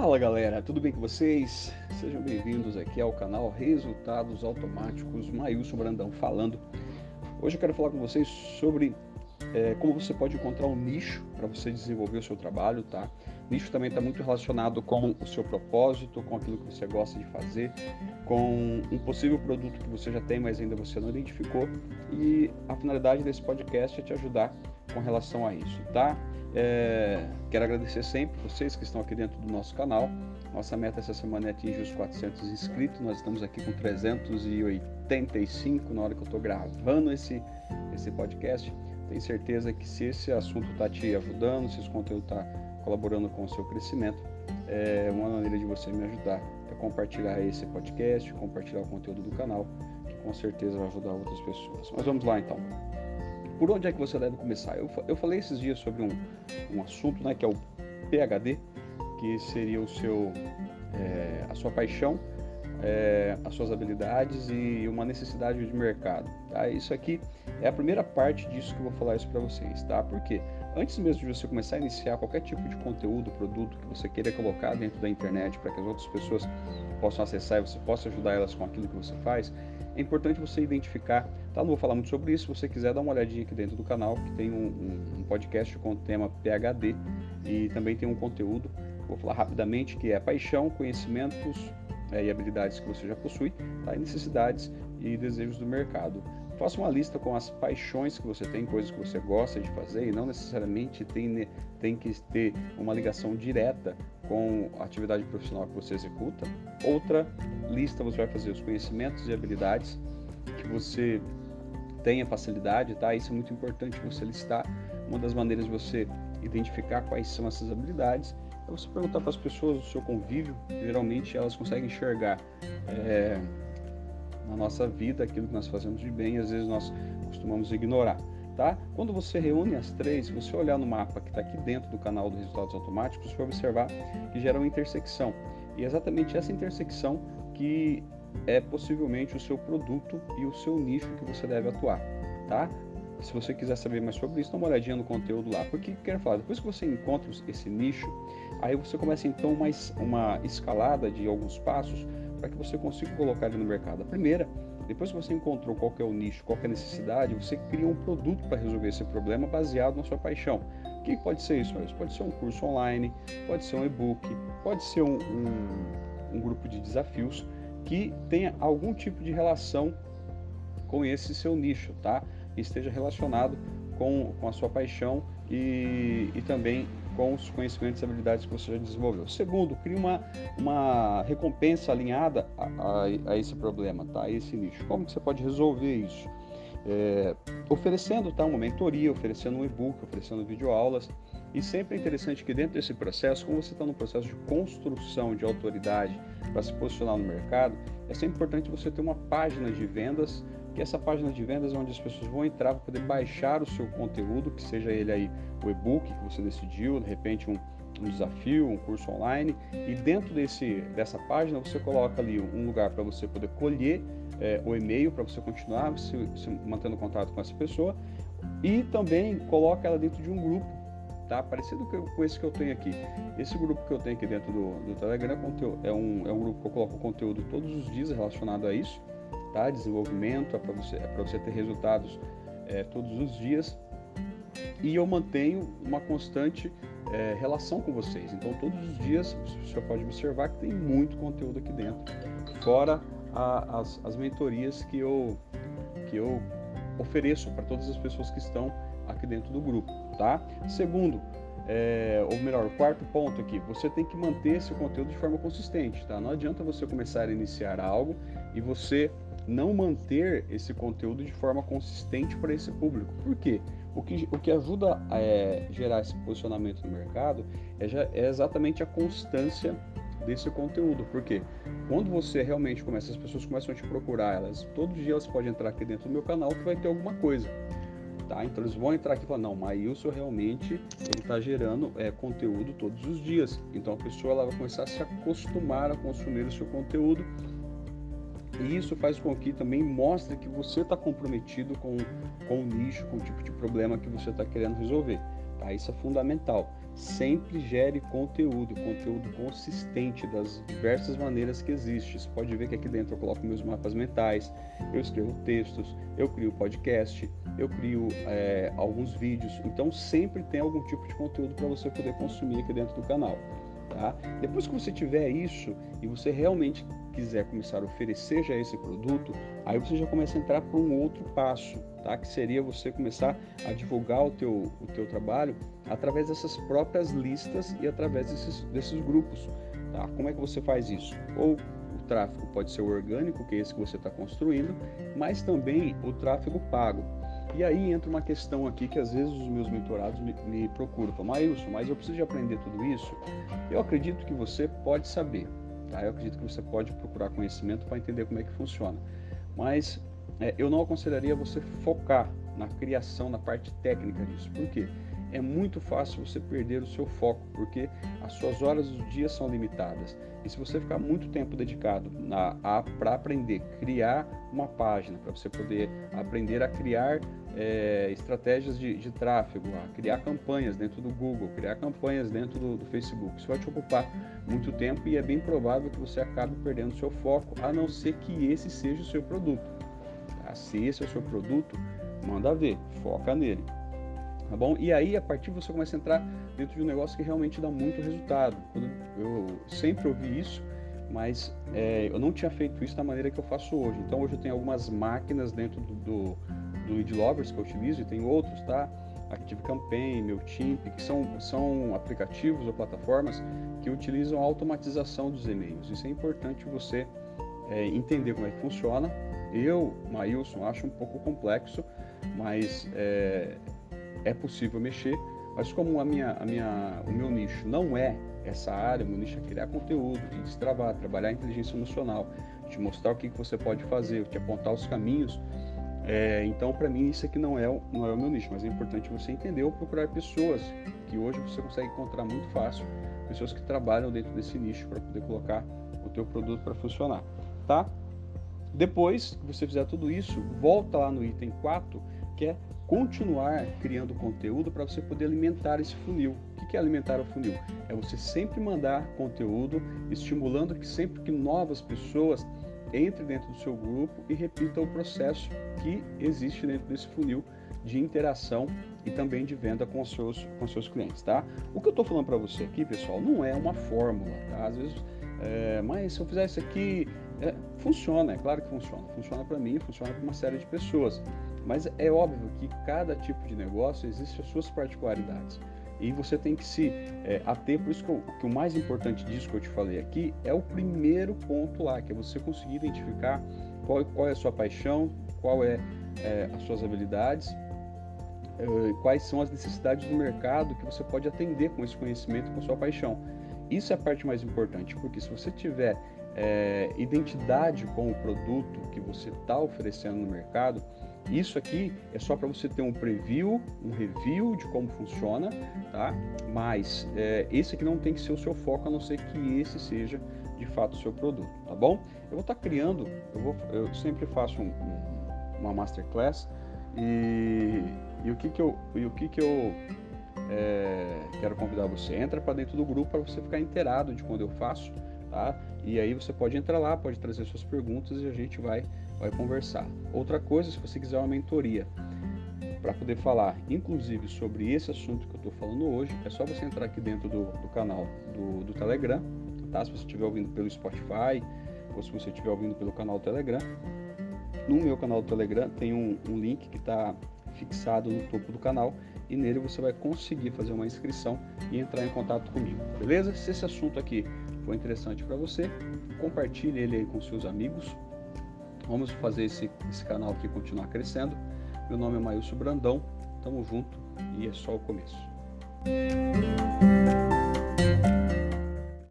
Fala galera, tudo bem com vocês? Sejam bem-vindos aqui ao canal Resultados Automáticos, Maílson Brandão falando. Hoje eu quero falar com vocês sobre é, como você pode encontrar um nicho para você desenvolver o seu trabalho, tá? Nicho também está muito relacionado com o seu propósito, com aquilo que você gosta de fazer, com um possível produto que você já tem, mas ainda você não identificou. E a finalidade desse podcast é te ajudar com relação a isso, tá? É, quero agradecer sempre vocês que estão aqui dentro do nosso canal. Nossa meta essa semana é atingir os 400 inscritos. Nós estamos aqui com 385 na hora que eu estou gravando esse, esse podcast. Tenho certeza que se esse assunto está te ajudando, se esse conteúdo está colaborando com o seu crescimento, é uma maneira de você me ajudar é compartilhar esse podcast, compartilhar o conteúdo do canal, que com certeza vai ajudar outras pessoas. Mas vamos lá então. Por onde é que você deve começar? Eu, eu falei esses dias sobre um, um assunto, né, que é o PhD, que seria o seu, é, a sua paixão, é, as suas habilidades e uma necessidade de mercado. Tá? Isso aqui é a primeira parte disso que eu vou falar isso para vocês, tá? Porque antes mesmo de você começar a iniciar qualquer tipo de conteúdo, produto que você queira colocar dentro da internet para que as outras pessoas possam acessar e você possa ajudar elas com aquilo que você faz, é importante você identificar, tá? Não vou falar muito sobre isso, se você quiser dar uma olhadinha aqui dentro do canal, que tem um, um, podcast com o tema PHD e também tem um conteúdo, vou falar rapidamente, que é paixão, conhecimentos é, e habilidades que você já possui, tá? e necessidades e desejos do mercado. Faça uma lista com as paixões que você tem, coisas que você gosta de fazer e não necessariamente tem, tem que ter uma ligação direta com a atividade profissional que você executa. Outra lista você vai fazer os conhecimentos e habilidades que você tenha facilidade, tá? Isso é muito importante você listar. Uma das maneiras de você identificar quais são essas habilidades é você perguntar para as pessoas do seu convívio. Geralmente elas conseguem enxergar. É, na nossa vida aquilo que nós fazemos de bem, às vezes nós costumamos ignorar. Tá? Quando você reúne as três, se você olhar no mapa que está aqui dentro do canal dos resultados automáticos, você vai observar que gera uma intersecção. E é exatamente essa intersecção que é possivelmente o seu produto e o seu nicho que você deve atuar. Tá? Se você quiser saber mais sobre isso, dá uma olhadinha no conteúdo lá. Porque quero falar, depois que você encontra esse nicho, aí você começa então uma, uma escalada de alguns passos para que você consiga colocar ele no mercado. A primeira, depois que você encontrou qual é o nicho, qual é a necessidade, você cria um produto para resolver esse problema baseado na sua paixão. O que pode ser isso? Isso pode ser um curso online, pode ser um e-book, pode ser um, um, um grupo de desafios que tenha algum tipo de relação com esse seu nicho, tá? E esteja relacionado com, com a sua paixão e, e também com os conhecimentos e habilidades que você já desenvolveu. Segundo, crie uma, uma recompensa alinhada a, a, a esse problema, tá? a esse nicho. Como que você pode resolver isso? É, oferecendo tá, uma mentoria, oferecendo um e-book, oferecendo videoaulas. E sempre é interessante que dentro desse processo, como você está no processo de construção de autoridade para se posicionar no mercado, é sempre importante você ter uma página de vendas que essa página de vendas é onde as pessoas vão entrar para poder baixar o seu conteúdo, que seja ele aí o e-book que você decidiu, de repente um, um desafio, um curso online, e dentro desse, dessa página você coloca ali um lugar para você poder colher é, o e-mail para você continuar se, se mantendo contato com essa pessoa e também coloca ela dentro de um grupo tá? Parecido com esse que eu tenho aqui. Esse grupo que eu tenho aqui dentro do, do Telegram é um, é um grupo que eu coloco conteúdo todos os dias relacionado a isso tá? Desenvolvimento é para você, é você ter resultados é, todos os dias e eu mantenho uma constante é, relação com vocês. Então, todos os dias você pode observar que tem muito conteúdo aqui dentro, fora a, as, as mentorias que eu, que eu ofereço para todas as pessoas que estão aqui dentro do grupo, tá? Segundo, é, ou melhor, o quarto ponto aqui, você tem que manter esse conteúdo de forma consistente, tá? Não adianta você começar a iniciar algo e você não manter esse conteúdo de forma consistente para esse público. Por quê? O que, o que ajuda a é, gerar esse posicionamento no mercado é, já, é exatamente a constância desse conteúdo. Porque quando você realmente começa, as pessoas começam a te procurar, elas todo dia elas podem entrar aqui dentro do meu canal que vai ter alguma coisa. Tá? Então eles vão entrar aqui e falar, não, Maílson realmente ele está gerando é, conteúdo todos os dias. Então a pessoa ela vai começar a se acostumar a consumir o seu conteúdo e isso faz com que também mostre que você está comprometido com, com o nicho, com o tipo de problema que você está querendo resolver. Tá? Isso é fundamental. Sempre gere conteúdo, conteúdo consistente das diversas maneiras que existe. Você pode ver que aqui dentro eu coloco meus mapas mentais, eu escrevo textos, eu crio podcast, eu crio é, alguns vídeos. Então sempre tem algum tipo de conteúdo para você poder consumir aqui dentro do canal. Tá? Depois que você tiver isso e você realmente quiser começar a oferecer já esse produto, aí você já começa a entrar para um outro passo, tá? Que seria você começar a divulgar o teu, o teu trabalho através dessas próprias listas e através desses, desses grupos, tá? Como é que você faz isso? Ou o tráfego pode ser orgânico, que é esse que você está construindo, mas também o tráfego pago. E aí entra uma questão aqui que às vezes os meus mentorados me, me procuram, falam, Maílson, mas eu preciso de aprender tudo isso? Eu acredito que você pode saber, tá? Eu acredito que você pode procurar conhecimento para entender como é que funciona. Mas é, eu não aconselharia você focar na criação, na parte técnica disso. Por quê? é muito fácil você perder o seu foco, porque as suas horas do dia são limitadas. E se você ficar muito tempo dedicado para aprender, criar uma página, para você poder aprender a criar é, estratégias de, de, tráfego, a criar campanhas dentro do Google, criar campanhas dentro do, do, Facebook, isso vai te ocupar muito tempo e é bem provável que você acabe perdendo o seu foco, a não ser que esse seja o seu produto. Tá? Se esse é o seu produto, manda ver, foca nele tá bom? E aí, a partir você começa a entrar dentro de um negócio que realmente dá muito resultado. Eu sempre ouvi isso, mas é, eu não tinha feito isso da maneira que eu faço hoje. Então, hoje eu tenho algumas máquinas dentro do, do, do Lead Lovers que eu utilizo e tem outros, tá? Active Campaign, MailChimp, que são, são aplicativos ou plataformas que utilizam a automatização dos e-mails. Isso é importante você é, entender como é que funciona. Eu, Maílson, acho um pouco complexo, mas é, é possível mexer, mas como a minha, a minha, o meu nicho não é essa área, o meu nicho é criar conteúdo, te destravar, trabalhar a inteligência emocional, te mostrar o que, que você pode fazer, te apontar os caminhos. É, então, para mim, isso aqui não é, não é o meu nicho, mas é importante você entender ou procurar pessoas que hoje você consegue encontrar muito fácil, pessoas que trabalham dentro desse nicho para poder colocar o teu produto para funcionar, tá? Depois que você fizer tudo isso, volta lá no item 4, que é continuar criando conteúdo para você poder alimentar esse funil. O que é alimentar o funil? É você sempre mandar conteúdo, estimulando que sempre que novas pessoas entrem dentro do seu grupo e repitam o processo que existe dentro desse funil de interação e também de venda com os seus, com os seus clientes, tá? O que eu estou falando para você aqui, pessoal, não é uma fórmula, tá? Às vezes, é, mas se eu fizer isso aqui, é, funciona, é claro que funciona. Funciona para mim, funciona para uma série de pessoas. Mas é óbvio que cada tipo de negócio existe as suas particularidades. E você tem que se é, ater, por isso que, eu, que, o mais importante disso que eu te falei aqui é o primeiro ponto lá, que é você conseguir identificar qual, qual é a sua paixão, qual é, é as suas habilidades, é, quais são as necessidades do mercado que você pode atender com esse conhecimento, com sua paixão. Isso é a parte mais importante, porque se você tiver é, identidade com o produto que você está oferecendo no mercado, isso aqui é só para você ter um preview, um review de como funciona, tá? Mas é, esse aqui não tem que ser o seu foco, a não ser que esse seja de fato o seu produto, tá bom? Eu vou estar tá criando, eu, vou, eu sempre faço um, um, uma masterclass e, e o que que eu, e o que que eu é, quero convidar você, entra para dentro do grupo para você ficar inteirado de quando eu faço, tá? E aí você pode entrar lá, pode trazer suas perguntas e a gente vai vai conversar. Outra coisa, se você quiser uma mentoria para poder falar, inclusive sobre esse assunto que eu estou falando hoje, é só você entrar aqui dentro do, do canal do, do, Telegram, tá? Se você estiver ouvindo pelo Spotify ou se você estiver ouvindo pelo canal do Telegram, no meu canal do Telegram tem um, um link que está fixado no topo do canal e nele você vai conseguir fazer uma inscrição e entrar em contato comigo, beleza? Se esse assunto aqui foi interessante para você, compartilhe ele aí com seus amigos, Vamos fazer esse, esse canal aqui continuar crescendo. Meu nome é Maílson Brandão, tamo junto e é só o começo.